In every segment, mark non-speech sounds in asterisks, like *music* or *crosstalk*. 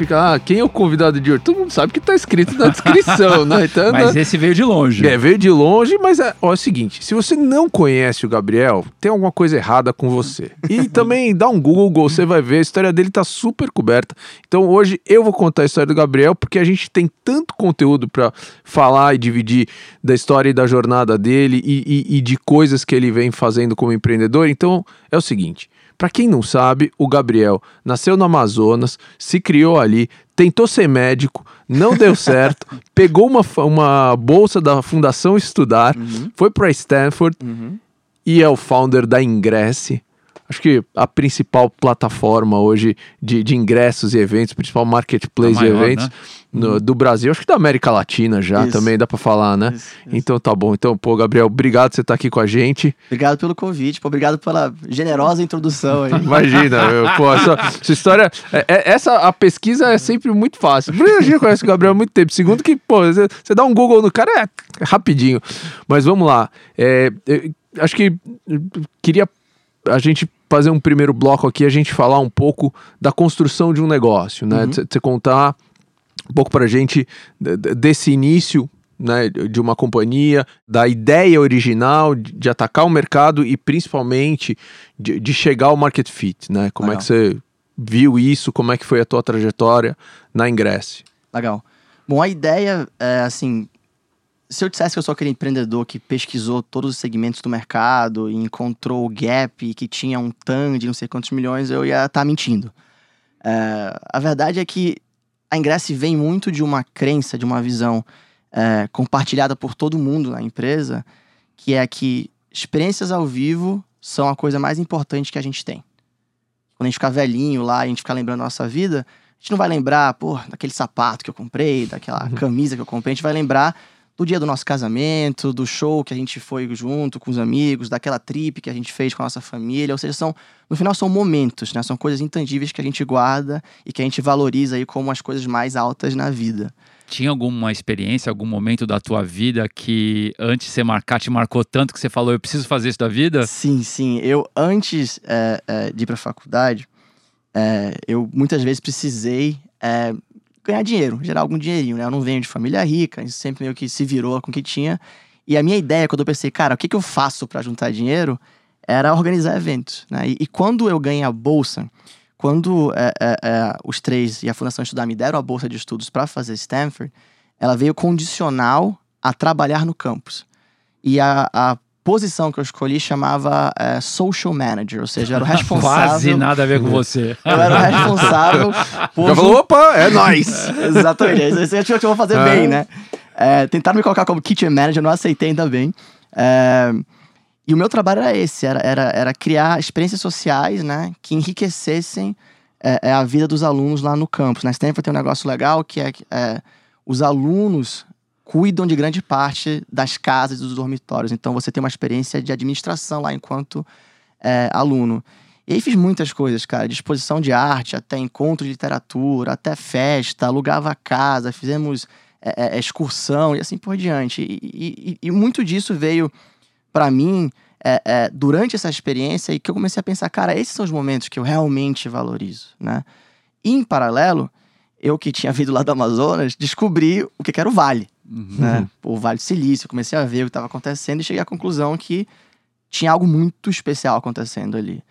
fica, ah, quem é o convidado de hoje? Todo mundo sabe que tá escrito na descrição, né? *laughs* Então, Mas né? esse veio de longe. É, veio de longe, mas é, ó, é o seguinte: se você não conhece o Gabriel, tem alguma coisa errada com você. E *laughs* também dá um Google, você vai ver, a história dele tá super coberta. Então hoje eu vou contar a história do Gabriel, porque a gente tem tanto conteúdo para falar e dividir da história e da jornada dele e, e, e de coisas que ele vem fazendo como empreendedor. Então é o seguinte. Para quem não sabe, o Gabriel nasceu no Amazonas, se criou ali, tentou ser médico, não deu *laughs* certo, pegou uma, uma bolsa da Fundação Estudar, foi para Stanford e é o founder da Ingresse. Acho que a principal plataforma hoje de, de ingressos e eventos, principal marketplace A maior, de eventos né? no- do Brasil, acho que da América Latina já Isso. também dá para falar, né? Isso, isso. Então tá bom. Então, pô, Gabriel, obrigado por você estar aqui com a gente. Obrigado pelo convite, pô, obrigado pela generosa introdução aí. *laughs* Imagina, meu, pô, essa, essa *laughs* história. é- é- essa, a pesquisa é sempre muito fácil. Primeiro, a gente conhece o Gabriel há muito tempo. Segundo, que, pô, você, você dá um Google no cara, é rapidinho. Mas vamos lá. É, eu acho que eu queria a gente fazer um primeiro bloco aqui, a gente falar um pouco da construção de um negócio, né? Você você contar um pouco pra gente de- de- desse início né, de uma companhia, da ideia original de, de atacar o mercado e principalmente de, de chegar ao market fit, né? Como é Legal. que você viu isso? Como é que foi a tua trajetória na Ingresse? Legal. Bom, a ideia é assim. Se eu dissesse que eu sou aquele empreendedor que pesquisou todos os segmentos do mercado e encontrou o gap que tinha um TAM de não sei quantos milhões, eu ia estar mentindo. É, a verdade é que a Ingress vem muito de uma crença, de uma visão é, compartilhada por todo mundo na empresa, que é que experiências ao vivo são a coisa mais importante que a gente tem. Quando a gente ficar velhinho lá, e a gente ficar lembrando da nossa vida, a gente não vai lembrar, pô, daquele sapato que eu comprei, daquela camisa que eu comprei, a gente vai lembrar do dia do nosso casamento, do show que a gente foi junto com os amigos, daquela trip que a gente fez com a nossa família, ou seja, são, no final são momentos, né? São coisas intangíveis que a gente guarda e que a gente valoriza aí como as coisas mais altas na vida. Tinha alguma experiência, algum momento da tua vida que antes de você marcar te marcou tanto que você falou, eu preciso fazer isso da vida? Sim, sim. Eu, antes é, é, de ir pra faculdade, é, eu muitas vezes precisei ganhar dinheiro, gerar algum dinheirinho, né? Eu não venho de família rica, a gente sempre meio que se virou com o que tinha. E a minha ideia, quando eu pensei, cara, o que, que eu faço para juntar dinheiro, era organizar eventos, né? E, e quando eu ganhei a bolsa, quando é, é, é, os três e a Fundação Estudar me deram a bolsa de estudos para fazer Stanford, ela veio condicional a trabalhar no campus. E a, a posição que eu escolhi chamava é, Social Manager, ou seja, eu era o *laughs* responsável. Quase nada a ver com você. Eu era o *laughs* responsável por. Já falou, opa, é *laughs* nóis! Exatamente, é isso que eu vou fazer Ah. bem, né? É, tentaram me colocar como kitchen manager, eu não aceitei ainda bem. É, e o meu trabalho era esse, era, era, era criar experiências sociais, né? Que enriquecessem é, é, a vida dos alunos lá no campus. Na Stanford tem um negócio legal que é, que, é os alunos cuidam de grande parte das casas e dos dormitórios. Então você tem uma experiência de administração lá enquanto é, aluno. E aí fiz muitas coisas, cara, de exposição de arte, até encontro de literatura, até festa, alugava casa, fizemos é, é, excursão e assim por diante. E, e- e muito disso veio para mim é, é, durante essa experiência e que eu comecei a pensar, cara, esses são os momentos que eu realmente valorizo, né? E, em paralelo, eu que tinha vindo lá do Amazonas, descobri o que que era o Vale né? O Vale do Silício, eu comecei a ver o que estava acontecendo e cheguei à conclusão que tinha algo muito especial acontecendo ali.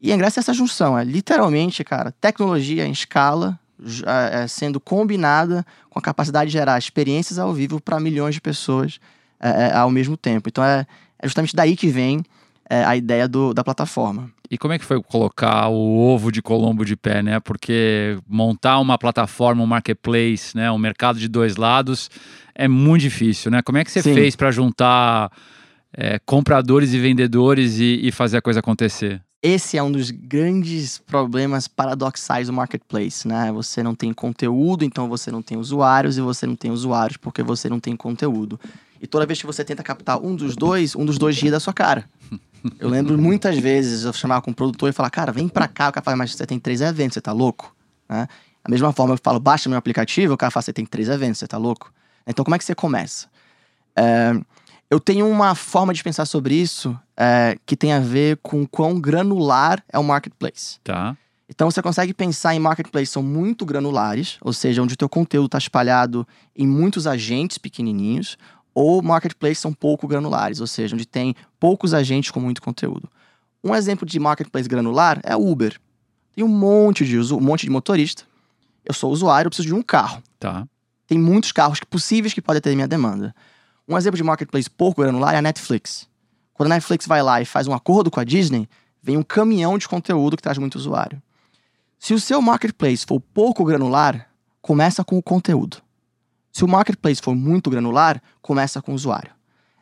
E é graças a essa junção, é literalmente, cara, tecnologia em escala, é, é, sendo combinada com a capacidade de gerar experiências ao vivo para milhões de pessoas é, é, ao mesmo tempo. Então é, é justamente daí que vem é, a ideia do- da plataforma. E como é que foi colocar o ovo de Colombo de pé, né? Porque montar uma plataforma, um marketplace, né? Um mercado de dois lados é muito difícil, né? Como é que você Sim. fez para juntar é, compradores e vendedores e, e fazer a coisa acontecer? esse é um dos grandes problemas paradoxais do marketplace, né? Você não tem conteúdo, então você não tem usuários, e você não tem usuários porque você não tem conteúdo. E toda vez que você tenta captar um dos dois, um dos dois ri da sua cara. *laughs* Eu lembro muitas vezes eu chamar com um produtor e falar, cara, vem pra cá, o cara fala, mas você tem três eventos, você tá louco? Né? Da mesma forma, eu falo, baixa meu aplicativo, o cara fala, você tem três eventos, você tá louco? Então, como é que você começa? É, eu tenho uma forma de pensar sobre isso é, que tem a ver com quão granular é o marketplace. Tá? Então você consegue pensar em marketplaces que são muito granulares, ou seja, onde o teu conteúdo está espalhado em muitos agentes pequenininhos, ou marketplaces são pouco granulares, ou seja, onde tem poucos agentes com muito conteúdo. Um exemplo de marketplace granular é o Uber. Tem um monte de uso, um monte de motorista. Eu sou usuário, eu preciso de um carro. Tá. Tem muitos carros possíveis que podem ter minha demanda. Um exemplo de marketplace pouco granular é a Netflix. Quando a Netflix vai lá e faz um acordo com a Disney, vem um caminhão de conteúdo que traz muito usuário. Se o seu marketplace for pouco granular, começa com o conteúdo. Se o marketplace for muito granular, começa com o usuário.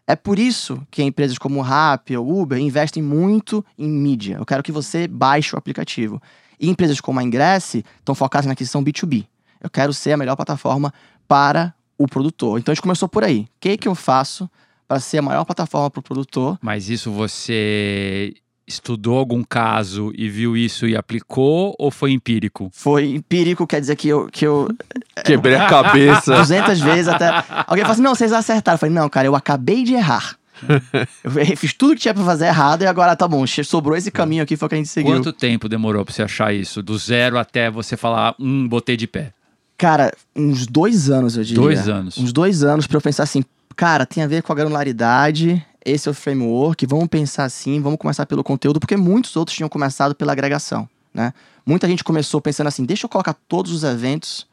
É por isso que empresas como Rappi ou Uber investem muito em mídia. Eu quero que você baixe o aplicativo. E empresas como a Ingresse estão focadas na aquisição B2B. Eu quero ser a melhor plataforma para o produtor. Então a gente começou por aí. O que, que eu faço para ser a maior plataforma para o produtor? Mas isso você estudou algum caso e viu isso e aplicou ou foi empírico? Foi empírico, quer dizer que eu, que eu *laughs* Quebrei a cabeça. *laughs* 200 vezes até. Alguém fala assim: não, vocês acertaram. Eu falei: não, cara, eu acabei de errar. *laughs* eu fiz tudo que tinha pra fazer errado e agora tá bom, sobrou esse caminho aqui, foi o que a gente seguiu. Quanto tempo demorou pra você achar isso? Do zero até você falar, hum, botei de pé. Cara, uns dois anos, eu diria. Dois anos. Uns dois anos pra eu pensar assim, cara, tem a ver com a granularidade, esse é o framework, vamos pensar assim, vamos começar pelo conteúdo, porque muitos outros tinham começado pela agregação, né? Muita gente começou pensando assim, deixa eu colocar todos os eventos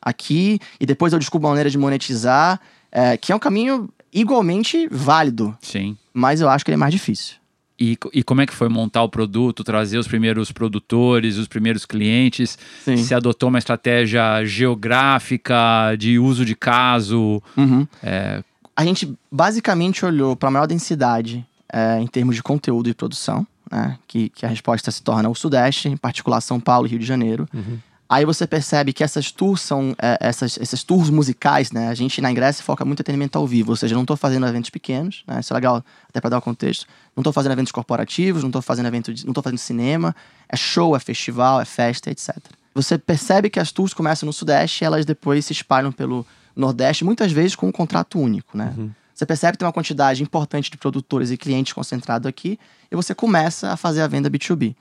aqui e depois eu descubro uma maneira de monetizar, é, que é um caminho igualmente válido, Sim. mas eu acho que ele é mais difícil. E, e como é que foi montar o produto, trazer os primeiros produtores, os primeiros clientes? Sim. Se adotou uma estratégia geográfica, de uso de caso? Uhum. É, A gente basicamente olhou para a maior densidade é, em termos de conteúdo e produção, né? Que, que a resposta se torna o Sudeste, em particular São Paulo e Rio de Janeiro. Uhum. Aí você percebe que essas tours são é, essas, esses tours musicais, né? A gente na Ingresso foca muito em entretenimento ao vivo, ou seja, não estou fazendo eventos pequenos, né? Isso é legal até para dar o contexto. Não estou fazendo eventos corporativos, não estou fazendo evento, de- não tô fazendo cinema. É show, é festival, é festa, etc. Você percebe que as tours começam no Sudeste e elas depois se espalham pelo Nordeste, muitas vezes com um contrato único, né? Você percebe que tem uma quantidade importante de produtores e clientes concentrado aqui e você começa a fazer a venda B2B.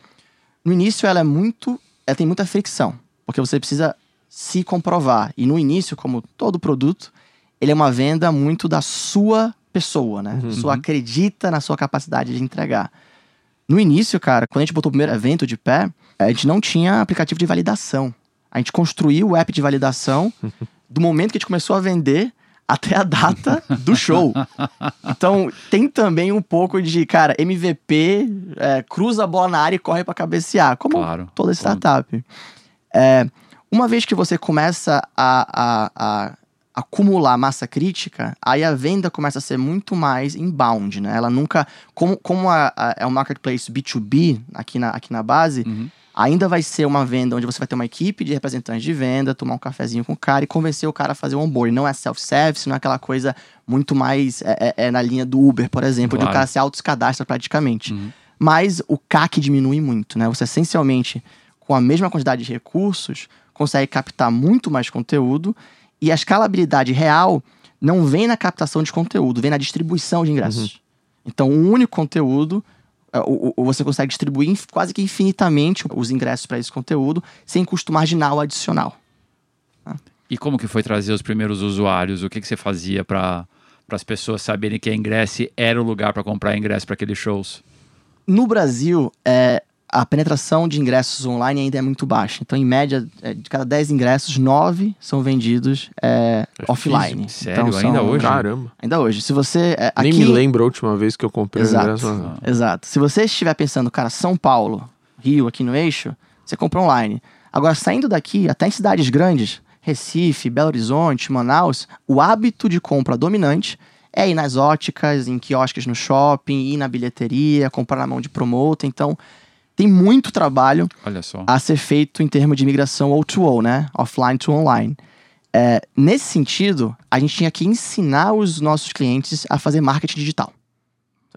No início ela é muito, ela tem muita fricção, porque você precisa se comprovar. E no início, como todo produto, ele é uma venda muito da sua pessoa, né? A pessoa acredita na sua capacidade de entregar. No início, cara, quando a gente botou o primeiro evento de pé, a gente não tinha aplicativo de validação. A gente construiu o app de validação *laughs* do momento que a gente começou a vender até a data do show. Então, tem também um pouco de, cara, MVP, é, cruza a bola na área e corre para cabecear, como Claro, toda startup. É, uma vez que você começa a, a- a acumular massa crítica, aí a venda começa a ser muito mais inbound, né? Ela nunca, como, como a- a- é um marketplace B2B aqui na, aqui na base, Uhum. Ainda vai ser uma venda onde você vai ter uma equipe de representantes de venda, tomar um cafezinho com o cara e convencer o cara a fazer o onboard. Não é self-service, não é aquela coisa muito mais é, é- é na linha do Uber, por exemplo, onde o Claro. cara se autocadastra praticamente. Uhum. Mas o CAC diminui muito, né? Você essencialmente, com a mesma quantidade de recursos, consegue captar muito mais conteúdo e a escalabilidade real não vem na captação de conteúdo, vem na distribuição de ingressos. Então, um único conteúdo, o- o- você consegue distribuir quase que infinitamente os ingressos para esse conteúdo sem custo marginal adicional. E como que foi trazer os primeiros usuários? O que, que você fazia para as pessoas saberem que a Ingresse era o lugar para comprar ingresso para aqueles shows? No Brasil, é, a penetração de ingressos online ainda é muito baixa. Então, em média, é, de cada 10 ingressos, 9 são vendidos é, É offline. Sério? Então, Ainda são- hoje? Caramba. Ainda hoje. Se você. é, Nem aqui- me lembro a última vez que eu comprei o Exato. ingresso. Exato. Se você estiver pensando, cara, São Paulo, Rio, aqui no eixo, você compra online. Agora, saindo daqui, até em cidades grandes, Recife, Belo Horizonte, Manaus, o hábito de compra dominante é ir nas óticas, em quiosques no shopping, ir na bilheteria, comprar na mão de promotor. Então, tem muito trabalho a ser feito em termos de migração O2O, né? Offline to online. É, nesse sentido, a gente tinha que ensinar os nossos clientes a fazer marketing digital.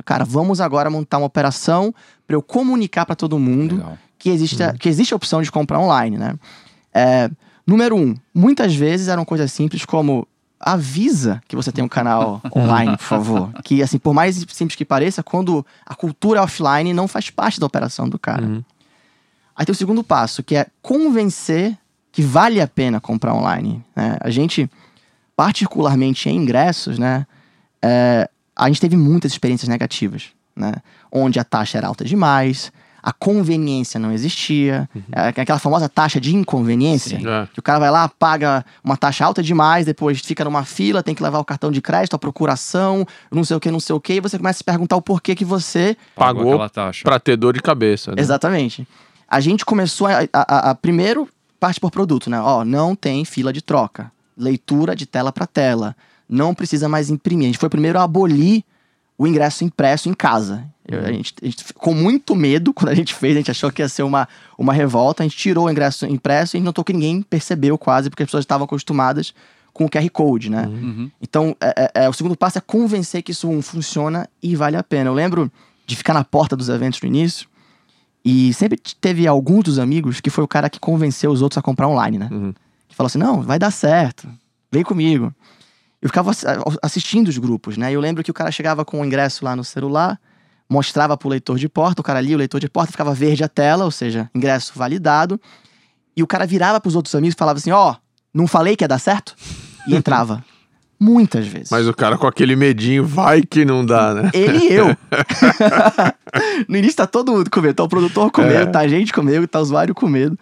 Cara, vamos agora montar uma operação para eu comunicar para todo mundo Legal. que existe, que existe a opção de comprar online, né? É, número um, muitas vezes eram coisas simples como avisa que você tem um canal *laughs* online, por favor. Que, assim, por mais simples que pareça, quando a cultura offline não faz parte da operação do cara. Uhum. Aí tem o segundo passo, que é convencer que vale a pena comprar online. Né? A gente, particularmente em ingressos, né, é, a gente teve muitas experiências negativas, né? Onde a taxa era alta demais, a conveniência não existia, uhum. aquela famosa taxa de inconveniência, é. que o cara vai lá, paga uma taxa alta demais, depois fica numa fila, tem que levar o cartão de crédito, a procuração, não sei o que, não sei o que, e você começa a se perguntar o porquê que você pagou, pagou pra ter dor de cabeça. Né? Exatamente. A gente começou a, a, a, a primeiro parte por produto, né? Ó, não tem fila de troca, leitura de tela para tela, não precisa mais imprimir. A gente foi primeiro a abolir o ingresso impresso em casa. Eu, a, uhum. gente, a, gente, ficou muito medo quando a gente fez, a gente achou que ia ser uma, uma revolta. A gente tirou o ingresso impresso e a gente notou que ninguém percebeu quase, porque as pessoas estavam acostumadas com o QR Code, né? Uhum. uhum. Então, é, é, é, o segundo passo é convencer que isso funciona e vale a pena. Eu lembro de ficar na porta dos eventos no início e sempre teve algum dos amigos que foi o cara que convenceu os outros a comprar online, né? Uhum. Que falou assim: não, vai dar certo, vem comigo eu ficava assistindo os grupos, né? Eu lembro que o cara chegava com o ingresso lá no celular, mostrava pro leitor de porta, o cara lia o leitor de porta, ficava verde a tela, ou seja, ingresso validado. E o cara virava pros outros amigos e falava assim: Ó, oh, não falei que ia dar certo? E entrava. *laughs* Muitas vezes. Mas o cara com aquele medinho, vai que não dá, né? Ele e eu. *laughs* no início tá todo mundo com medo. Tá o produtor com medo, é. tá a gente com medo, tá o usuário com medo.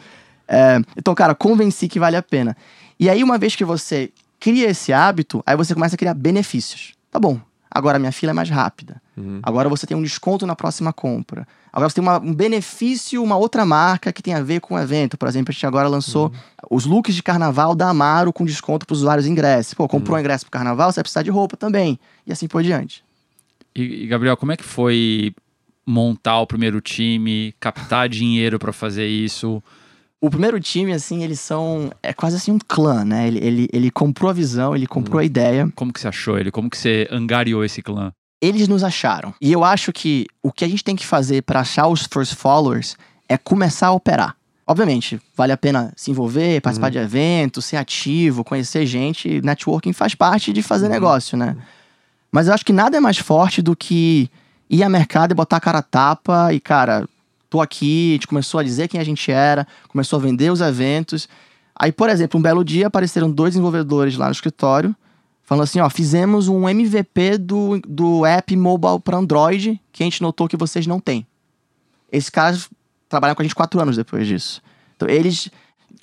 É, então, cara, convenci que vale a pena. E aí, uma vez que você cria esse hábito, aí você começa a criar benefícios. Tá bom, agora minha fila é mais rápida. Uhum. Agora você tem um desconto na próxima compra. Agora você tem uma, um benefício, uma outra marca que tem a ver com o evento. Por exemplo, a gente agora lançou uhum. os looks de carnaval da Amaro com desconto para os usuários ingressos. Pô, comprou uhum. um ingresso para carnaval, você vai precisar de roupa também. E assim por diante. E, e Gabriel, como é que foi montar o primeiro time, captar *sighs* dinheiro para fazer isso? O primeiro time, assim, eles são. É quase assim um clã, né? Ele, ele, ele comprou a visão, ele comprou hum. a ideia. Como que você achou ele? Como que você angariou esse clã? Eles nos acharam. E eu acho que o que a gente tem que fazer para achar os first followers é começar a operar. Obviamente, vale a pena se envolver, participar uhum. de eventos, ser ativo, conhecer gente. Networking faz parte de fazer uhum. negócio, né? Mas eu acho que nada é mais forte do que ir ao mercado e botar a cara a tapa e, cara, tô aqui, a gente começou a dizer quem a gente era, começou a vender os eventos. Aí, por exemplo, um belo dia apareceram dois desenvolvedores lá no escritório, falando assim: ó, fizemos um MVP do, do app mobile para Android que a gente notou que vocês não têm. Esses caras trabalham com a gente quatro anos depois disso. Então, eles.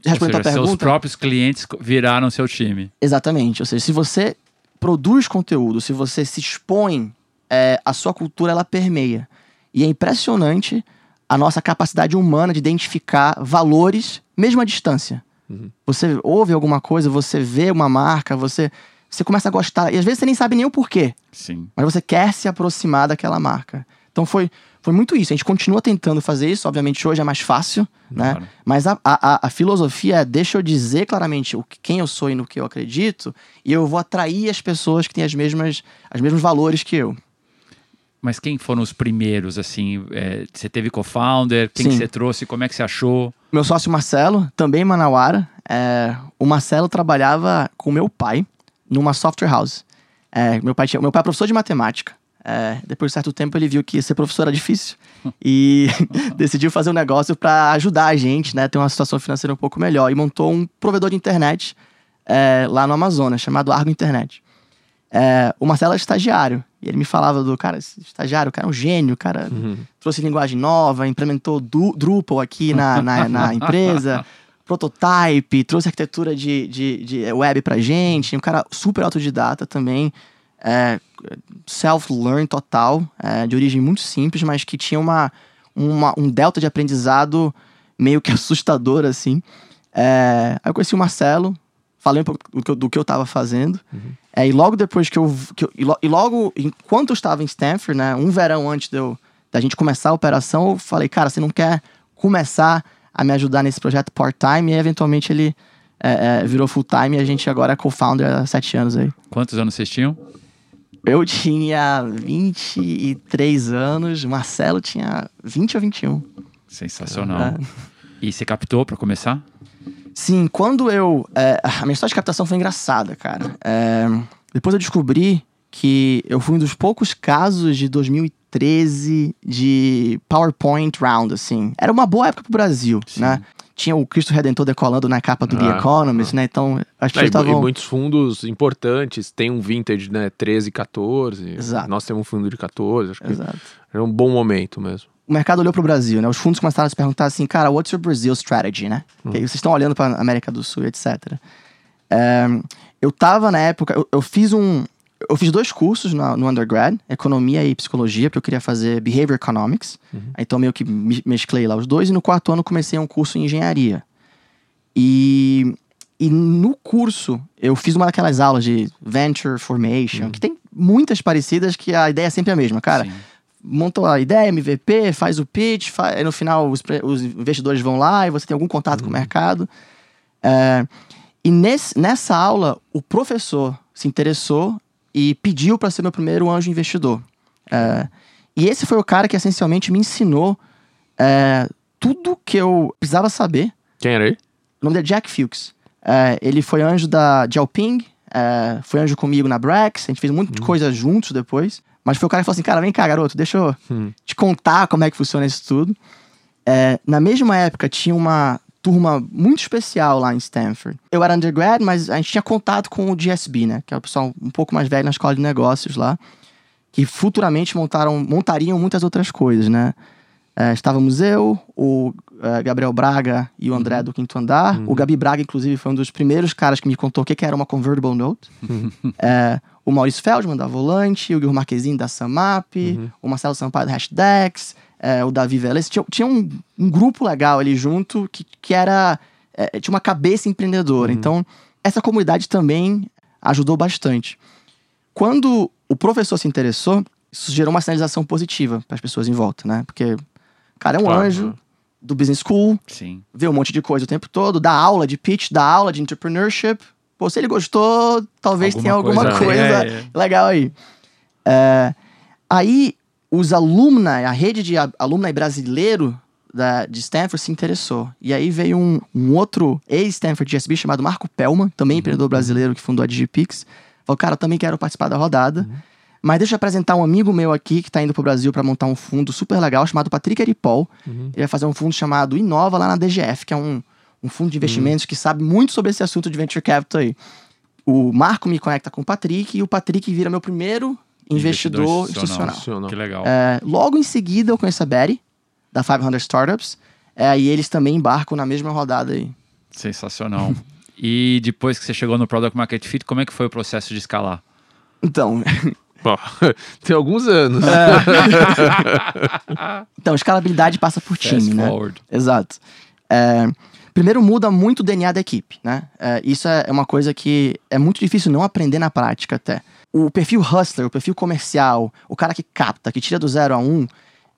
Respondendo a pergunta. Seus próprios clientes viraram seu time. Exatamente. Ou seja, se você produz conteúdo, se você se expõe, é, a sua cultura ela permeia. E é impressionante a nossa capacidade humana de identificar valores, mesmo à distância. Uhum. Você ouve alguma coisa, você vê uma marca, você, você começa a gostar. E às vezes você nem sabe nem o porquê. Sim. Mas você quer se aproximar daquela marca. Então foi, foi muito isso. A gente continua tentando fazer isso. Obviamente hoje é mais fácil, né? claro. né? Mas a, a, a, filosofia é deixa eu dizer claramente o, quem eu sou e no que eu acredito. E eu vou atrair as pessoas que têm as mesmas, os mesmos valores que eu. Mas quem foram os primeiros, assim? É, você teve co-founder? Quem que você trouxe? Como é que você achou? Meu sócio Marcelo, também Manauara. É, o Marcelo trabalhava com meu pai numa software house. É, meu, pai tinha, meu pai é professor de matemática. É, depois de certo tempo ele viu que ser professor era difícil *laughs* e *laughs* decidiu fazer um negócio para ajudar a gente, né, ter uma situação financeira um pouco melhor e montou um provedor de internet é, lá no Amazonas chamado Argo Internet. É, o Marcelo é estagiário. E ele me falava do, cara, esse estagiário, o cara é um gênio, o cara uhum. trouxe linguagem nova, implementou du Drupal aqui na, na, na *laughs* empresa, prototype, trouxe arquitetura de, de, de, web pra gente. Um cara super autodidata também. É, self-learn total, é, de origem muito simples, mas que tinha uma, uma, um delta de aprendizado meio que *laughs* assustador, assim. É, aí eu conheci o Marcelo, falei um pouco do que eu, do que eu tava fazendo. Uhum. É, e logo depois que eu, que eu, E logo, enquanto eu estava em Stanford, né? Um verão antes de eu, da gente começar a operação, eu falei, cara, você não quer começar a me ajudar nesse projeto part-time? E eventualmente ele é, é, virou full-time e a gente agora é co-founder há sete anos aí. Quantos anos vocês tinham? Eu tinha 23 anos, Marcelo tinha 20 ou 21. Sensacional. É. E você captou para começar? Sim, quando eu. É, a minha história de captação foi engraçada, cara. É, depois eu descobri que eu fui um dos poucos casos de 2013 de PowerPoint Round, assim. Era uma boa época pro Brasil, Sim. né? Tinha o Cristo Redentor decolando na capa do The Ah, Economist, né? Então, as É, pessoas e, e estavam... muitos fundos importantes tem um vintage, né? 13, 14. Exato. Nós temos um fundo de 14. Acho que Exato. era um bom momento mesmo. o mercado olhou pro Brasil, né? Os fundos começaram a se perguntar assim, cara, what's your Brazil strategy, né? Que aí vocês estão olhando pra América do Sul, etc. É, eu tava na época, eu, eu fiz um, eu fiz dois cursos na- no undergrad, economia e psicologia, porque eu queria fazer behavior economics. Então meio que me- mesclei lá os dois e no quarto ano comecei um curso em engenharia. E e no curso, eu fiz uma daquelas aulas de Venture Formation, que tem muitas parecidas, que a ideia é sempre a mesma, cara Sim. monta a ideia, MVP, faz o pitch, fa- aí no final os, os investidores vão lá e você tem algum contato com o mercado. É, e nesse- nessa aula, o professor se interessou e pediu para ser meu primeiro anjo investidor. É, e esse foi o cara que essencialmente me ensinou é, tudo que eu precisava saber Quem era ele? o nome dele é Jack Fuchs. É, ele foi anjo da de Alping, é, foi anjo comigo na Brax, a gente fez um monte de coisa juntos depois. Mas foi o cara que falou assim, cara, vem cá, garoto, deixa eu Hum. te contar como é que funciona isso tudo. É, na mesma época, tinha uma turma muito especial lá em Stanford. Eu era undergrad, mas a gente tinha contato com o GSB, né? Que é o pessoal um pouco mais velho na escola de negócios lá. Que futuramente montaram, montariam muitas outras coisas, né? É, estávamos eu, o é, Gabriel Braga e o André do Quinto Andar. O Gabi Braga, inclusive, foi um dos primeiros caras que me contou o que que era uma convertible note. É, o Maurício Feldman da Volante, o Guilherme Marquezine da Samap, o Marcelo Sampaio da Hashdex, é, o Davi Veles. Tinha, tinha um, um grupo legal ali junto que, que era. é, tinha uma cabeça empreendedora. Então, essa comunidade também ajudou bastante. Quando o professor se interessou, isso gerou uma sinalização positiva para as pessoas em volta, né? Porque o cara é um Claro. anjo do business school, Sim. vê um monte de coisa o tempo todo, dá aula de pitch, dá aula de entrepreneurship. Pô, se ele gostou, talvez tenha alguma Alguma coisa, *laughs* coisa, é. legal aí. É, aí, os alumni, a rede de alumni brasileiro da, de Stanford se interessou. E aí veio um, um outro ex-Stanford GSB chamado Marco Pellman, também empreendedor brasileiro que fundou a DigiPix. Falou, cara, eu também quero participar da rodada. Mas deixa eu apresentar um amigo meu aqui que está indo pro Brasil para montar um fundo super legal chamado Patrick Aripol. Ele vai fazer um fundo chamado Inova lá na DGF, que é um, um fundo de investimentos que sabe muito sobre esse assunto de venture capital aí. O Marco me conecta com o Patrick e o Patrick vira meu primeiro investidor, institucional. Institucional. Que legal. É, logo em seguida eu conheço a Betty, da 500 Startups, é, e eles também embarcam na mesma rodada aí. Sensacional. *laughs* e depois que você chegou no Product Market Fit, como é que foi o processo de escalar? Então, *laughs* Bom, *laughs* tem alguns anos. então escalabilidade passa por Fast time, né? forward. Exato. É, primeiro muda muito o DNA da equipe, né? É, isso é uma coisa que é muito difícil não aprender na prática até. O perfil hustler, o perfil comercial, o cara que capta, que tira do zero a um,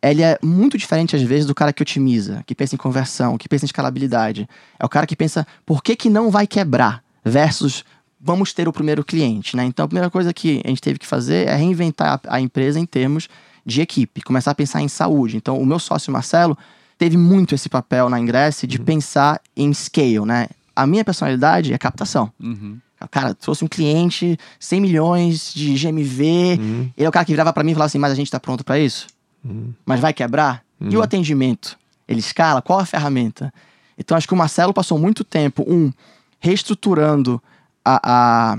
ele é muito diferente às vezes do cara que otimiza, que pensa em conversão, que pensa em escalabilidade. É o cara que pensa por que, que não vai quebrar versus vamos ter o primeiro cliente, né? Então a primeira coisa que a gente teve que fazer é reinventar a, empresa em termos de equipe, começar a pensar em saúde. Então o meu sócio Marcelo teve muito esse papel na Ingress de pensar em scale, né? A minha personalidade é captação. Uhum. Cara, trouxe um cliente, 100 milhões de GMV. Uhum. Ele é o cara que virava pra mim e falava assim: Mas a gente tá pronto pra isso? Uhum. Mas vai quebrar? E o atendimento? Ele escala? Qual a ferramenta? Então acho que o Marcelo passou muito tempo, um, reestruturando a, a,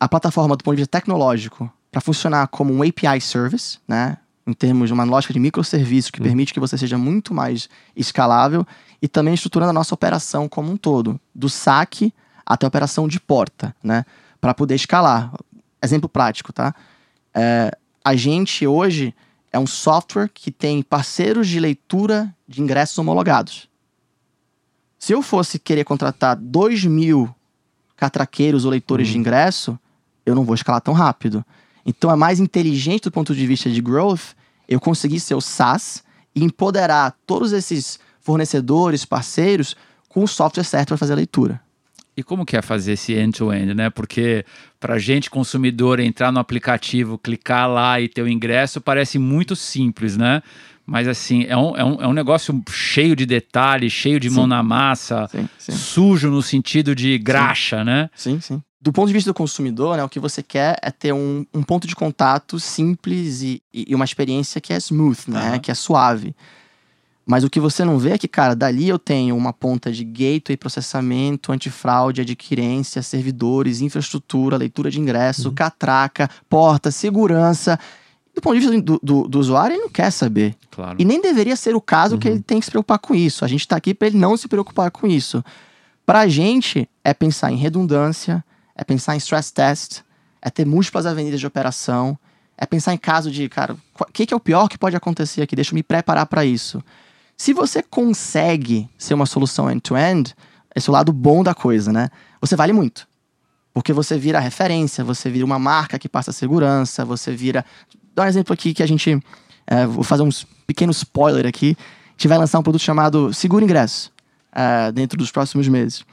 a plataforma do ponto de vista tecnológico para funcionar como um API service, né? Em termos de uma lógica de microserviço que permite que você seja muito mais escalável e também estruturando a nossa operação como um todo, do saque até operação de porta, né? Para poder escalar. Exemplo prático, tá? É, a gente hoje é um software que tem parceiros de leitura de ingressos homologados. Se eu fosse querer contratar 2 mil catraqueiros ou leitores de ingresso, eu não vou escalar tão rápido. Então é mais inteligente do ponto de vista de growth eu conseguir ser o SaaS e empoderar todos esses fornecedores, parceiros, com o software certo para fazer a leitura. E como que é fazer esse end-to-end, né? Porque pra gente, consumidor, entrar no aplicativo, clicar lá e ter o ingresso, parece muito simples, né? Mas assim, é um, é um, é um negócio cheio de detalhes, cheio de Sim. mão na massa, Sim, sim. sujo no sentido de graxa, né? Sim, sim. do ponto de vista do consumidor, né, o que você quer é ter um, um ponto de contato simples e, e, uma experiência que é smooth, né, uhum. que é suave. Mas o que você não vê é que, cara, dali eu tenho uma ponta de gateway, processamento, antifraude, adquirência, servidores, infraestrutura, leitura de ingresso, uhum. catraca, porta, segurança. Do ponto de vista do, do, do, usuário, ele não quer saber. Claro. E nem deveria ser o caso uhum. que ele tem que se preocupar com isso. A gente está aqui para ele não se preocupar com isso. Para a gente, é pensar em redundância, é pensar em stress test, é ter múltiplas avenidas de operação, é pensar em caso de, cara, o que, que é o pior que pode acontecer aqui? Deixa eu me preparar para isso. Se você consegue ser uma solução end-to-end, -end, esse é o lado bom da coisa, né? Você vale muito. Porque você vira referência, você vira uma marca que passa segurança, você vira. Dá um exemplo aqui que a gente. É, vou fazer um pequeno spoiler aqui. A gente vai lançar um produto chamado Seguro Ingresso é, dentro dos próximos meses.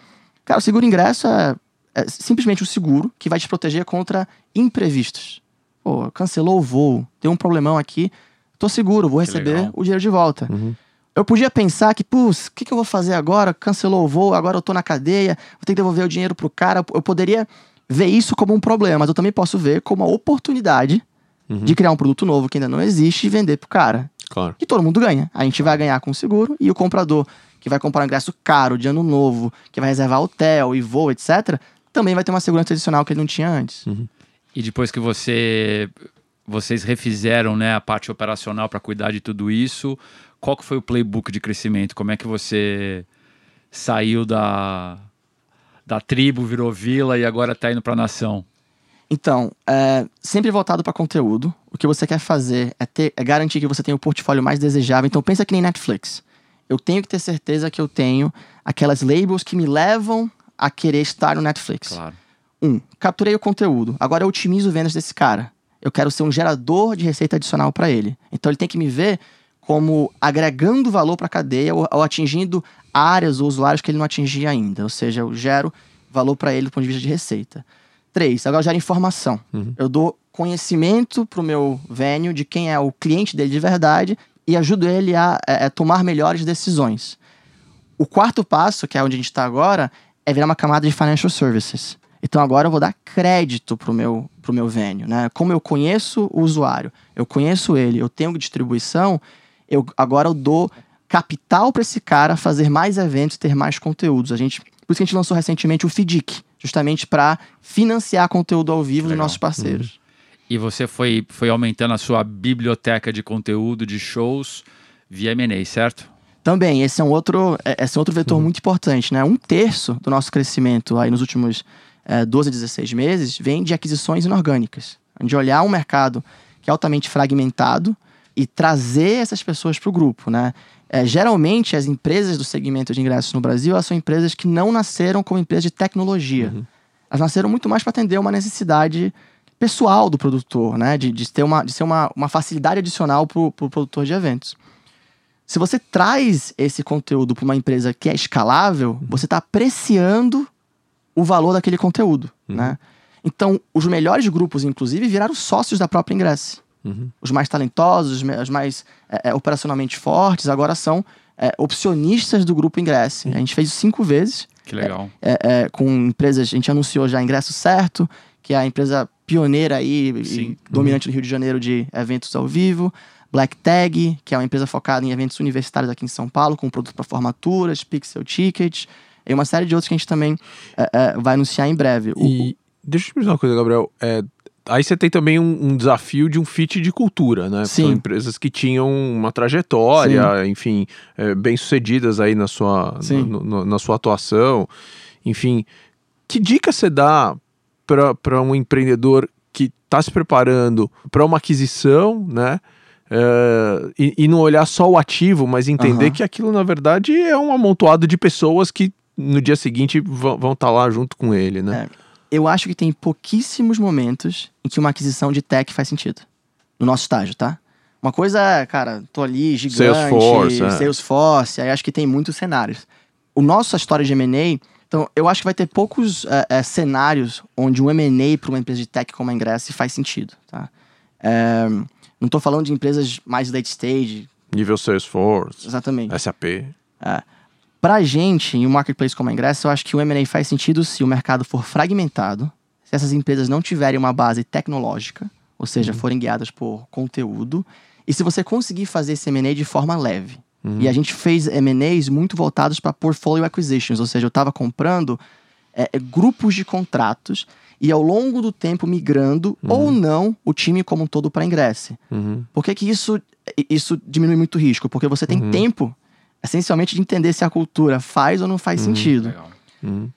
Cara, o seguro ingresso é, é simplesmente um seguro que vai te proteger contra imprevistos. Pô, cancelou o voo, deu um problemão aqui, tô seguro, vou receber o dinheiro de volta. Uhum. Eu podia pensar que, putz, o que, que eu vou fazer agora? Cancelou o voo, agora eu tô na cadeia, vou ter que devolver o dinheiro pro cara. Eu poderia ver isso como um problema, mas eu também posso ver como uma oportunidade uhum. de criar um produto novo que ainda não existe e vender pro cara. Claro. Que todo mundo ganha. A gente vai ganhar com o seguro e o comprador que vai comprar um ingresso caro de ano novo, que vai reservar hotel e voo, etc., também vai ter uma segurança adicional que ele não tinha antes. Uhum. E depois que você vocês refizeram né, a parte operacional para cuidar de tudo isso, qual que foi o playbook de crescimento? Como é que você saiu da, da tribo, virou vila e agora está indo para a nação? Então, é, sempre voltado para conteúdo. O que você quer fazer é, ter, é garantir que você tem o portfólio mais desejável. Então, pensa que nem Netflix. Eu tenho que ter certeza que eu tenho aquelas labels que me levam a querer estar no Netflix. Claro. Um, capturei o conteúdo. Agora eu otimizo vendas desse cara. Eu quero ser um gerador de receita adicional para ele. Então ele tem que me ver como agregando valor para a cadeia ou, ou, atingindo áreas ou usuários que ele não atingia ainda. Ou seja, eu gero valor para ele do ponto de vista de receita. Três, agora eu gero informação. Uhum. Eu dou conhecimento para o meu venue de quem é o cliente dele de verdade e ajudo ele a, a, é, a é, tomar melhores decisões. O quarto passo, que é onde a gente está agora, é virar uma camada de financial services. Então agora eu vou dar crédito para o meu, pro meu venue. Né? Como eu conheço o usuário, eu conheço ele, eu tenho distribuição, eu agora eu dou capital para esse cara fazer mais eventos, ter mais conteúdos. A gente, por isso que a gente lançou recentemente o FIDIC, justamente para financiar conteúdo ao vivo Legal. dos nossos parceiros. Uhum. E você foi, foi aumentando a sua biblioteca de conteúdo, de shows, via M&A, certo? Também, esse é um outro, é, esse é outro vetor uhum. muito importante, né? Um terço do nosso crescimento aí nos últimos é, 12 a 16 meses vem de aquisições inorgânicas. De olhar um mercado que é altamente fragmentado, e trazer essas pessoas para o grupo, né? É, geralmente, as empresas do segmento de ingressos no Brasil, elas são empresas que não nasceram como empresas de tecnologia. Uhum. Elas nasceram muito mais para atender uma necessidade pessoal do produtor, né? De, de ter uma, de ser uma, uma facilidade adicional para o pro produtor de eventos. Se você traz esse conteúdo para uma empresa que é escalável, uhum. você está apreciando o valor daquele conteúdo, uhum. né? Então, os melhores grupos, inclusive, viraram sócios da própria Ingress. Uhum. Os mais talentosos, os mais é, é, operacionalmente fortes, agora são é, opcionistas do grupo Ingresso. Uhum. A gente fez isso cinco vezes. Que legal. É, é, com empresas, a gente anunciou já Ingresso Certo, que é a empresa pioneira aí, e dominante uhum. do Rio de Janeiro de eventos ao vivo. Black Tag, que é uma empresa focada em eventos universitários aqui em São Paulo, com produto para formaturas, Pixel Ticket, e uma série de outros que a gente também é, vai anunciar em breve. E... O, Deixa eu te dizer uma coisa, Gabriel. É, Aí você tem também um, um, desafio de um fit de cultura, né? Sim. São empresas que tinham uma trajetória, Sim. enfim, é, bem sucedidas aí na sua, no, no, na sua atuação. Enfim, que dica você dá para um empreendedor que está se preparando para uma aquisição, né? É, e, e, não olhar só o ativo, mas entender uhum. que aquilo, na verdade, é um amontoado de pessoas que no dia seguinte vão estar tá lá junto com ele, né? É eu acho que tem pouquíssimos momentos em que uma aquisição de tech faz sentido. No nosso estágio, tá? Uma coisa é, cara, tô ali, gigante, Salesforce, é. Salesforce aí acho que tem muitos cenários. O nosso história de M&A, então eu acho que vai ter poucos é, é, cenários onde um M&A para uma empresa de tech como a Ingress faz sentido, tá? É, não tô falando de empresas mais late stage. Nível Salesforce. Exatamente. SAP. É. Pra gente, em um marketplace como a Ingresso, eu acho que o M&A faz sentido se o mercado for fragmentado, se essas empresas não tiverem uma base tecnológica, ou seja, Uhum. forem guiadas por conteúdo, e se você conseguir fazer esse M&A de forma leve. Uhum. E a gente fez M&As muito voltados para portfolio acquisitions, ou seja, eu estava comprando é, é, grupos de contratos e ao longo do tempo migrando ou não o time como um todo para ingresse. Uhum. Por que, que isso, isso diminui muito o risco? Porque você tem Uhum. tempo, essencialmente, de entender se a cultura faz ou não faz Uhum. sentido. Uhum.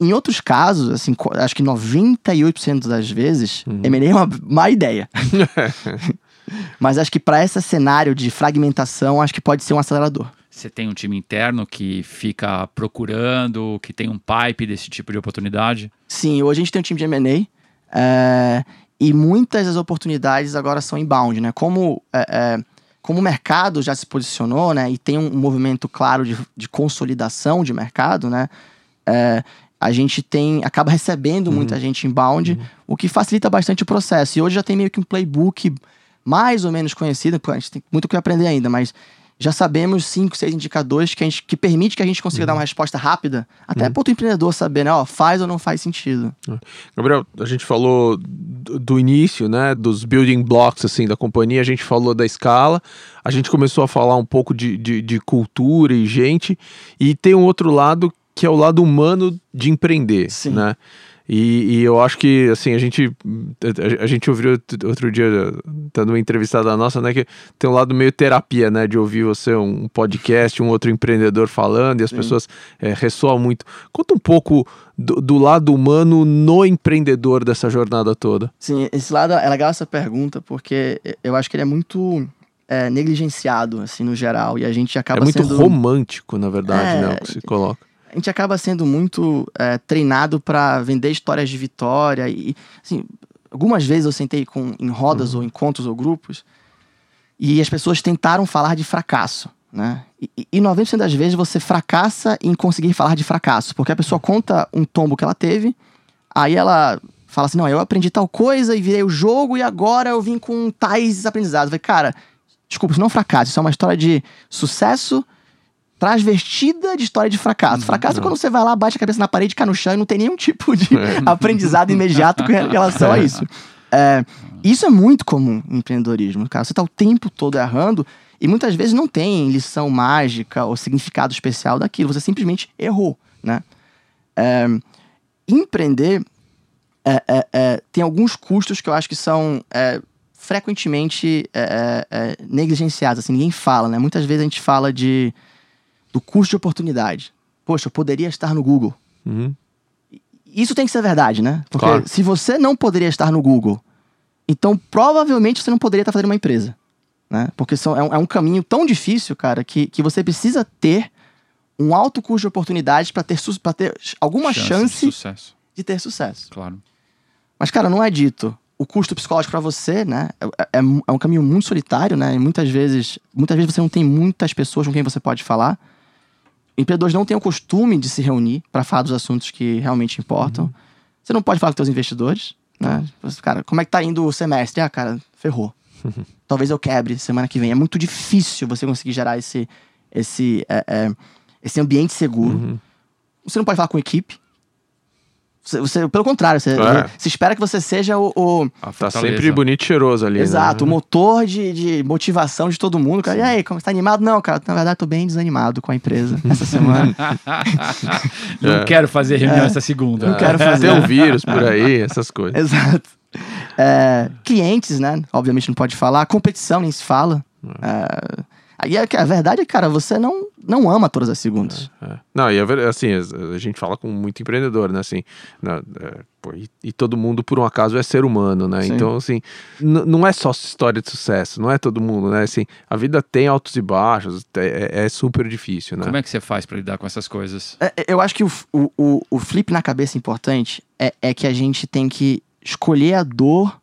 Em outros casos, assim, acho que 98% das vezes, Uhum. M&A é *laughs* uma má ideia. *laughs* Mas acho que para esse cenário de fragmentação, acho que pode ser um acelerador. Você tem um time interno que fica procurando, que tem um pipe desse tipo de oportunidade? Sim, hoje a gente tem um time de M&A é, e muitas das oportunidades agora são inbound, né? Como, é, é, como o mercado já se posicionou, né? E tem um movimento claro de, de consolidação de mercado, né? é, a gente tem acaba recebendo muita gente inbound, o que facilita bastante o processo. E hoje já tem meio que um playbook mais ou menos conhecido, a gente tem muito o que aprender ainda, mas já sabemos cinco, seis indicadores que, a gente, que permite que a gente consiga dar uma resposta rápida, até para o empreendedor saber, né? Ó, faz ou não faz sentido. Gabriel, a gente falou do, do início, né, dos building blocks, assim, da companhia, a gente falou da escala, a gente começou a falar um pouco de, de, de cultura e gente, e tem um outro lado que é o lado humano de empreender, Sim. né? E, e eu acho que, assim, a gente, a, a gente ouviu outro dia, dando uma entrevistada nossa, né, que tem um lado meio terapia, né, de ouvir você um podcast, um outro empreendedor falando, e as Sim. pessoas é, ressoam muito. Conta um pouco do, do lado humano no empreendedor dessa jornada toda. Sim, esse lado é legal essa pergunta, porque eu acho que ele é muito é, negligenciado, assim, no geral, e a gente acaba é muito sendo... romântico, na verdade, É, né, o que se coloca. a gente acaba sendo muito é, treinado para vender histórias de vitória e assim, algumas vezes eu sentei com em rodas ou encontros ou grupos e as pessoas tentaram falar de fracasso, né? E, e- e 90% das vezes você fracassa em conseguir falar de fracasso, porque a pessoa conta um tombo que ela teve, aí ela fala assim: "Não, eu aprendi tal coisa e virei o jogo e agora eu vim com tais aprendizados". Vai, cara, desculpa, isso não é um fracasso, isso é uma história de sucesso transvestida de história de fracasso. Fracasso é quando você vai lá, bate a cabeça na parede, cai no chão e não tem nenhum tipo de *laughs* aprendizado imediato com relação a isso. É, isso é muito comum em empreendedorismo, cara. Você tá o tempo todo errando e muitas vezes não tem lição mágica ou significado especial daquilo. Você simplesmente errou, né? É, empreender é, é, é, tem alguns custos que eu acho que são é, frequentemente é, é, é, negligenciados, assim, ninguém fala, né? Muitas vezes a gente fala de do custo de oportunidade. Poxa, eu poderia estar no Google. Uhum. Isso tem que ser verdade, né? Porque Claro. se você não poderia estar no Google, então provavelmente você não poderia estar fazendo uma empresa. Né? Porque são, é, um, é um caminho tão difícil, cara, que, que você precisa ter um alto custo de oportunidade para ter, pra ter alguma de chance sucesso, de ter sucesso. claro. Mas, cara, não é dito. O custo psicológico para você, né, é, é- é um caminho muito solitário, né? E muitas vezes, muitas vezes você não tem muitas pessoas com quem você pode falar. Empreendedores não têm o costume de se reunir para falar dos assuntos que realmente importam. Você não pode falar com seus investidores, né? Cara, como é que tá indo o semestre? Ah, cara, ferrou. *laughs* Talvez eu quebre semana que vem. É muito difícil você conseguir gerar esse, esse, é, é, esse ambiente seguro. Uhum. Você não pode falar com equipe. Você, você- pelo contrário, você, É. você espera que você seja o, o- A Tá sempre bonito e cheiroso ali, exato, o né? motor de, de motivação de todo mundo. Cara. E aí, como você tá animado? Não, cara, na verdade tô bem desanimado com a empresa essa semana. *laughs* Não É. quero fazer reunião É. essa segunda. Não quero fazer. Tem um vírus por aí, essas *laughs* coisas. Exato. É, clientes, né? Obviamente não pode falar. Competição nem se fala. É, aí a, a verdade é, cara, você não, não ama todas as segundas. É. Não, e é assim, a, a gente fala com muito empreendedor, né? Assim, na- é, pô, e, e todo mundo, por um acaso, é ser humano, né? Sim. Então, assim, não é só história de sucesso, não é todo mundo, né? Assim, a vida tem altos e baixos, é, é- é super difícil, né? Como é que você faz pra lidar com essas coisas? É, é, eu acho que o, o, o, o flip na cabeça importante é, é que a gente tem que escolher a dor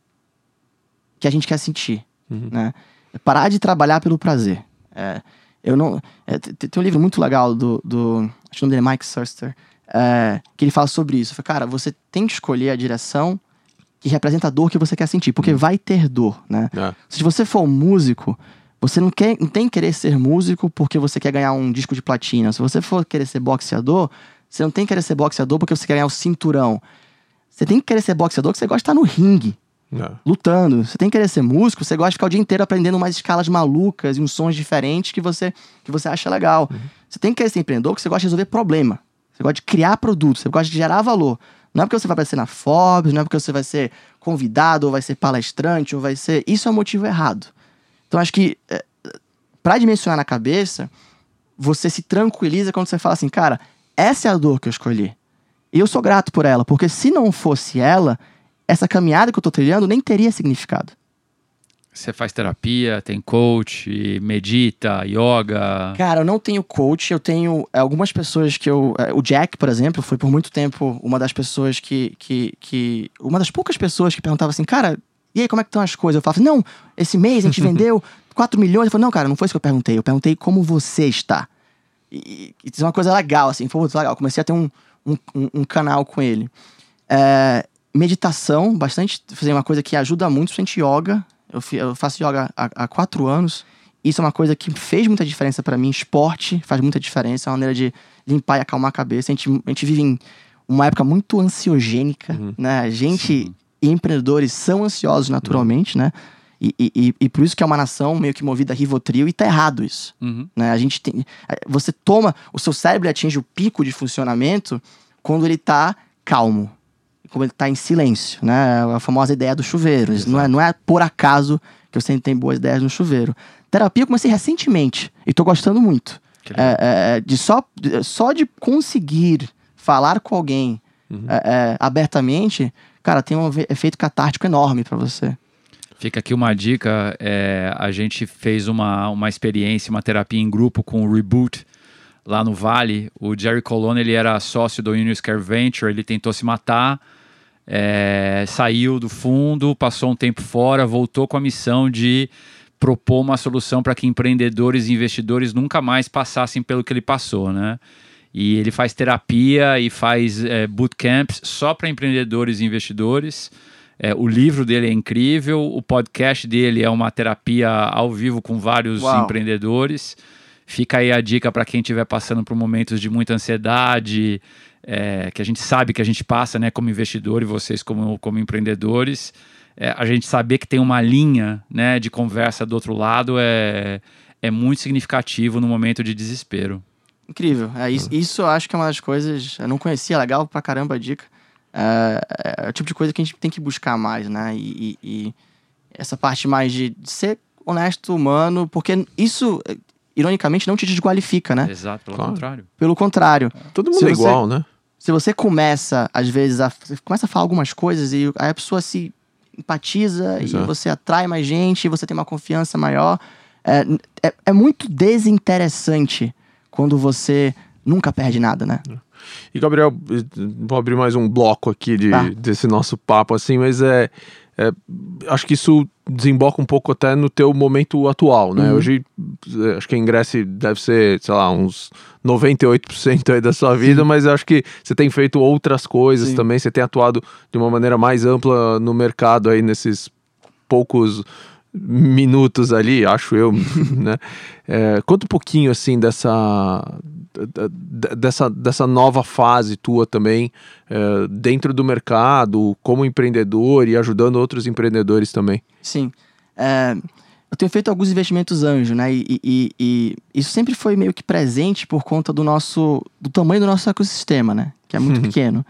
que a gente quer sentir, Uhum. né? É Parar de trabalhar pelo prazer. É, eu não... é, te- tem um livro muito legal do... do acho que o nome dele é Mike Surster, é, que ele fala sobre isso. Fala, Cara, você tem que escolher a direção que representa a dor que você quer sentir, porque vai ter dor, né? É. Se você for um músico, você não, quer, não tem que querer ser músico porque você quer ganhar um disco de platina. Se você for querer ser boxeador, você não tem que querer ser boxeador porque você quer ganhar o cinturão. Você tem que querer ser boxeador, que você gosta de estar no ringue, É. lutando. Você tem que querer ser músico, você gosta de ficar o dia inteiro aprendendo umas escalas malucas e uns sons diferentes que você, que você acha legal. Você tem que querer ser empreendedor, que você gosta de resolver problema. Você gosta de criar produto, você gosta de gerar valor. Não é porque você vai aparecer na Forbes, não é porque você vai ser convidado, ou vai ser palestrante, ou vai ser. Isso é o motivo errado. Então acho que é, para dimensionar na cabeça, você se tranquiliza quando você fala assim, cara, essa é a dor que eu escolhi. E eu sou grato por ela, porque se não fosse ela, essa caminhada que eu tô trilhando nem teria significado. Você faz terapia, tem coach, medita, yoga. Cara, eu não tenho coach, eu tenho é, algumas pessoas que eu. é, o Jack, por exemplo, foi por muito tempo uma das pessoas que. que, que uma das poucas pessoas que perguntava assim, cara, e aí, como é que estão as coisas? Eu falava assim, não, esse mês a gente *laughs* vendeu 4 milhões. Ele falou, não, cara, não foi isso que eu perguntei. Eu perguntei como você está. E, e isso é uma coisa legal, assim, foi muito legal. Comecei a ter um, um, um- um canal com ele. É, meditação, bastante, fazer uma coisa que ajuda muito, principalmente yoga. Eu, eu faço yoga há, há quatro anos. Isso é uma coisa que fez muita diferença pra mim. Esporte faz muita diferença, é uma maneira de limpar e acalmar a cabeça. A gente, a gente vive em uma época muito ansiogênica, né? A gente e empreendedores são ansiosos naturalmente, né? E, e, e- e por isso que é uma nação meio que movida a Rivotril e tá errado isso Uhum. né? A gente tem, você toma, o seu cérebro atinge o pico de funcionamento quando ele tá calmo, quando ele tá em silêncio, né? A famosa ideia do chuveiro. Não é, não é por acaso que eu sempre tenho boas ideias no chuveiro. Terapia eu comecei recentemente e tô gostando muito. É, é, é, de só, de- só de conseguir falar com alguém é, é, abertamente, cara, tem um efeito catártico enorme pra você. Fica aqui uma dica: é, a gente fez uma, uma experiência, uma terapia em grupo com o Reboot lá no Vale. O Jerry Colonna ele era sócio do Union Scare Venture, ele tentou se matar, é, saiu do fundo, passou um tempo fora, voltou com a missão de propor uma solução para que empreendedores e investidores nunca mais passassem pelo que ele passou, né? E ele faz terapia e faz é, bootcamps só para empreendedores e investidores. É, o livro dele é incrível, o podcast dele é uma terapia ao vivo com vários Uau. empreendedores. Fica aí a dica para quem estiver passando por momentos de muita ansiedade, é, que a gente sabe que a gente passa, né, como investidor e vocês como, como empreendedores. É, a gente saber que tem uma linha, né, de conversa do outro lado é, é muito significativo no momento de desespero. Incrível. É, isso, isso eu acho que é uma das coisas. Eu não conhecia, legal pra caramba a dica. É, é o tipo de coisa que a gente tem que buscar mais, né? E, e- e essa parte mais de ser honesto, humano, porque isso, é, ironicamente, não te desqualifica, né? Exato, pelo Claro. contrário. Pelo contrário. Todo mundo Se é você- igual, né? Se você começa, às vezes, a, você começa a falar algumas coisas e aí a pessoa se empatiza Exato. e você atrai mais gente, e você tem uma confiança maior. É, é, é muito desinteressante quando você nunca perde nada, né? E Gabriel, vou abrir mais um bloco aqui de, Tá. desse nosso papo, assim, mas é, é, Acho que isso desemboca um pouco até no teu momento atual, né? Uhum. Hoje, eh, acho que a Ingress deve ser, sei lá, uns 98% aí da sua vida, mas acho que você tem feito outras coisas Sim. também, você tem atuado de uma maneira mais ampla no mercado aí nesses poucos minutos ali, acho eu, *laughs* né? É, conta um pouquinho assim dessa dessa, dessa nova fase tua também é, dentro do mercado, como empreendedor e ajudando outros empreendedores também. Sim. É, eu tenho feito alguns investimentos anjo, né? E, e- e isso sempre foi meio que presente por conta do nosso. do tamanho do nosso ecossistema, né? Que é muito pequeno.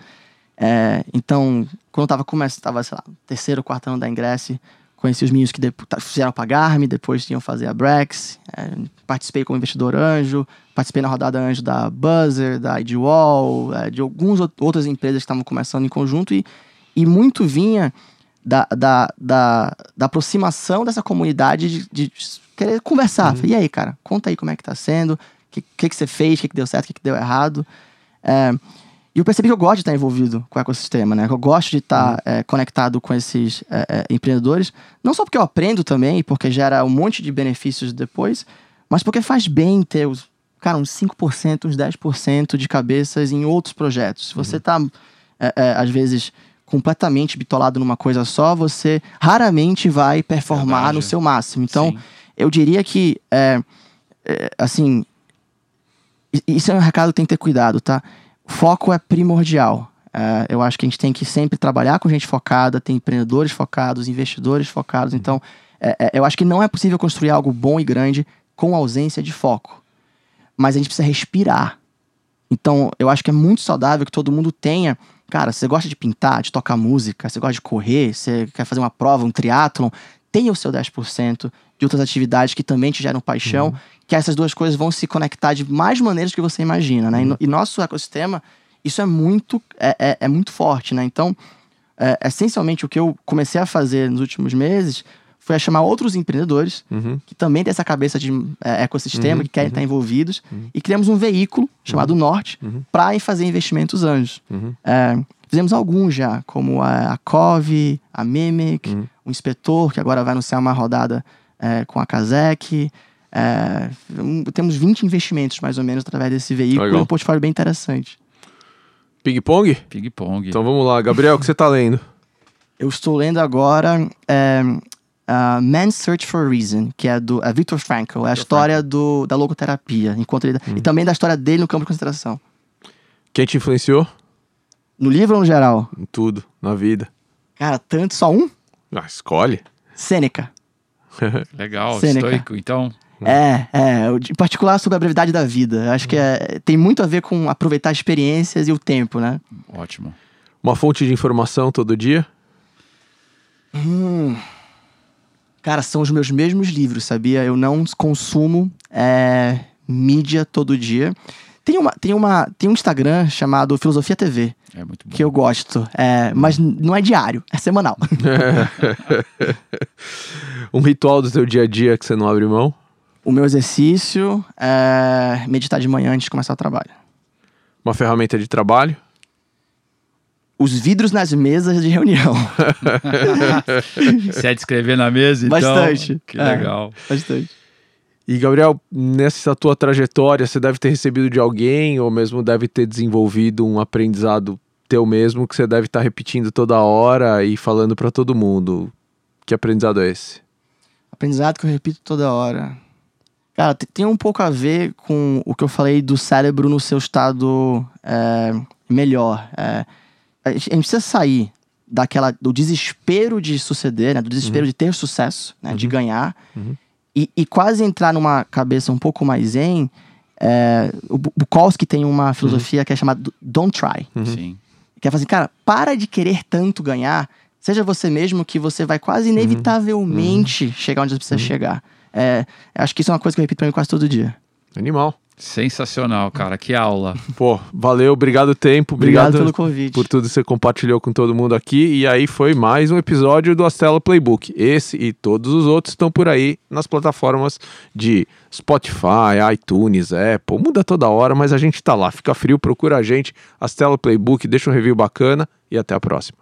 É, então, quando eu tava começando, tava, sei lá, terceiro, quarto ano da Ingress, conheci os meninos que fizeram Pagar-me, depois tinham fazer a Brex, é, participei como investidor anjo, participei na rodada anjo da Buzzer, da IDWall, é, de algumas ou- outras empresas que estavam começando em conjunto e, e muito vinha da, da, da, da aproximação dessa comunidade de, de querer conversar. Falei, E aí, cara, conta aí como é que tá sendo, o que, que, que você fez, o que, que deu certo, o que, que deu errado. É, e eu percebi que eu gosto de estar envolvido com o ecossistema, né? Eu gosto de estar é, conectado com esses é, é, empreendedores. Não só porque eu aprendo também, porque gera um monte de benefícios depois, mas porque faz bem ter os, cara, uns 5%, uns 10% de cabeças em outros projetos. Se você tá, é, é, às vezes, completamente bitolado numa coisa só, você raramente vai performar Verdade. no seu máximo. Então, Sim. eu diria que, assim, isso é um recado que tem que ter cuidado, tá? Foco é primordial. É, eu acho que a gente tem que sempre trabalhar com gente focada, tem empreendedores focados, investidores focados. Então, é, é, eu acho que não é possível construir algo bom e grande com ausência de foco. Mas a gente precisa respirar. Então, eu acho que é muito saudável que todo mundo tenha. Cara, você gosta de pintar, de tocar música, você gosta de correr, você quer fazer uma prova, um triatlon, tenha o seu 10% de outras atividades que também te geram paixão, uhum. que essas duas coisas vão se conectar de mais maneiras que você imagina, né? Uhum. E, e, nosso ecossistema, isso é muito, é, é, é muito forte, né? Então, é, essencialmente, o que eu comecei a fazer nos últimos meses foi a chamar outros empreendedores uhum. que também têm essa cabeça de é, ecossistema, uhum. que querem uhum. estar envolvidos, uhum. e criamos um veículo chamado uhum. Norte uhum. para fazer investimentos anjos. É, fizemos alguns já, como a, a COV, a Mimic, o Inspetor, que agora vai anunciar uma rodada é, com a Kazek. É, um, temos 20 investimentos, mais ou menos, através desse veículo, Legal. um portfólio bem interessante. Ping Pong? Ping Pong. Então vamos lá, Gabriel, o que você está lendo? Eu estou lendo agora é, uh, Man's Search for a Reason, que é do é Viktor Frankl. É a história do, da logoterapia. Enquanto ele, hum. E também da história dele no campo de concentração. Quem te influenciou? No livro ou no geral? Em tudo, na vida. Cara, tanto, só um? Ah, escolhe. Sêneca. *laughs* Legal, Sêneca. estoico, então. É, é, em particular sobre a brevidade da vida. Acho que é, tem muito a ver com aproveitar experiências e o tempo, né? Ótimo. Uma fonte de informação todo dia? Hum, Cara, são os meus mesmos livros, sabia? Eu não consumo é, mídia todo dia. Tem, uma, tem, uma, tem um Instagram chamado Filosofia TV. É muito bom. Que eu gosto. É, mas não é diário, é semanal. *laughs* um ritual do seu dia a dia que você não abre mão? O meu exercício é meditar de manhã antes de começar o trabalho. Uma ferramenta de trabalho? os vidros nas mesas de reunião. *laughs* Você é de escrever na mesa, então? Bastante. Que é, legal. Bastante. E, Gabriel, nessa tua trajetória, você deve ter recebido de alguém ou mesmo deve ter desenvolvido um aprendizado teu mesmo que você deve estar repetindo toda hora e falando para todo mundo. Que aprendizado é esse? Aprendizado que eu repito toda hora. Cara, tem um pouco a ver com o que eu falei do cérebro no seu estado é, melhor. É, a gente precisa sair daquela do desespero de suceder, né? Do desespero uhum. de ter sucesso, né? Uhum. De ganhar. Uhum. E, e, quase entrar numa cabeça um pouco mais zen. É, o Bukowski tem uma filosofia que é chamada Don't Try. Uhum. Sim. Que é fazer, assim, cara, para de querer tanto ganhar. Seja você mesmo que você vai quase uhum. inevitavelmente uhum. chegar onde você precisa chegar. É, acho que isso é uma coisa que eu repito pra mim quase todo dia. Animal. Sensacional, cara. Que aula. Pô, valeu, obrigado tempo, obrigado, obrigado pelo convite. Por tudo que você compartilhou com todo mundo aqui. E aí foi mais um episódio do Astela Playbook. Esse e todos os outros estão por aí nas plataformas de Spotify, iTunes, Apple. Muda toda hora, mas a gente tá lá. Fica frio, procura a gente, Astela Playbook, deixa um review bacana e até a próxima.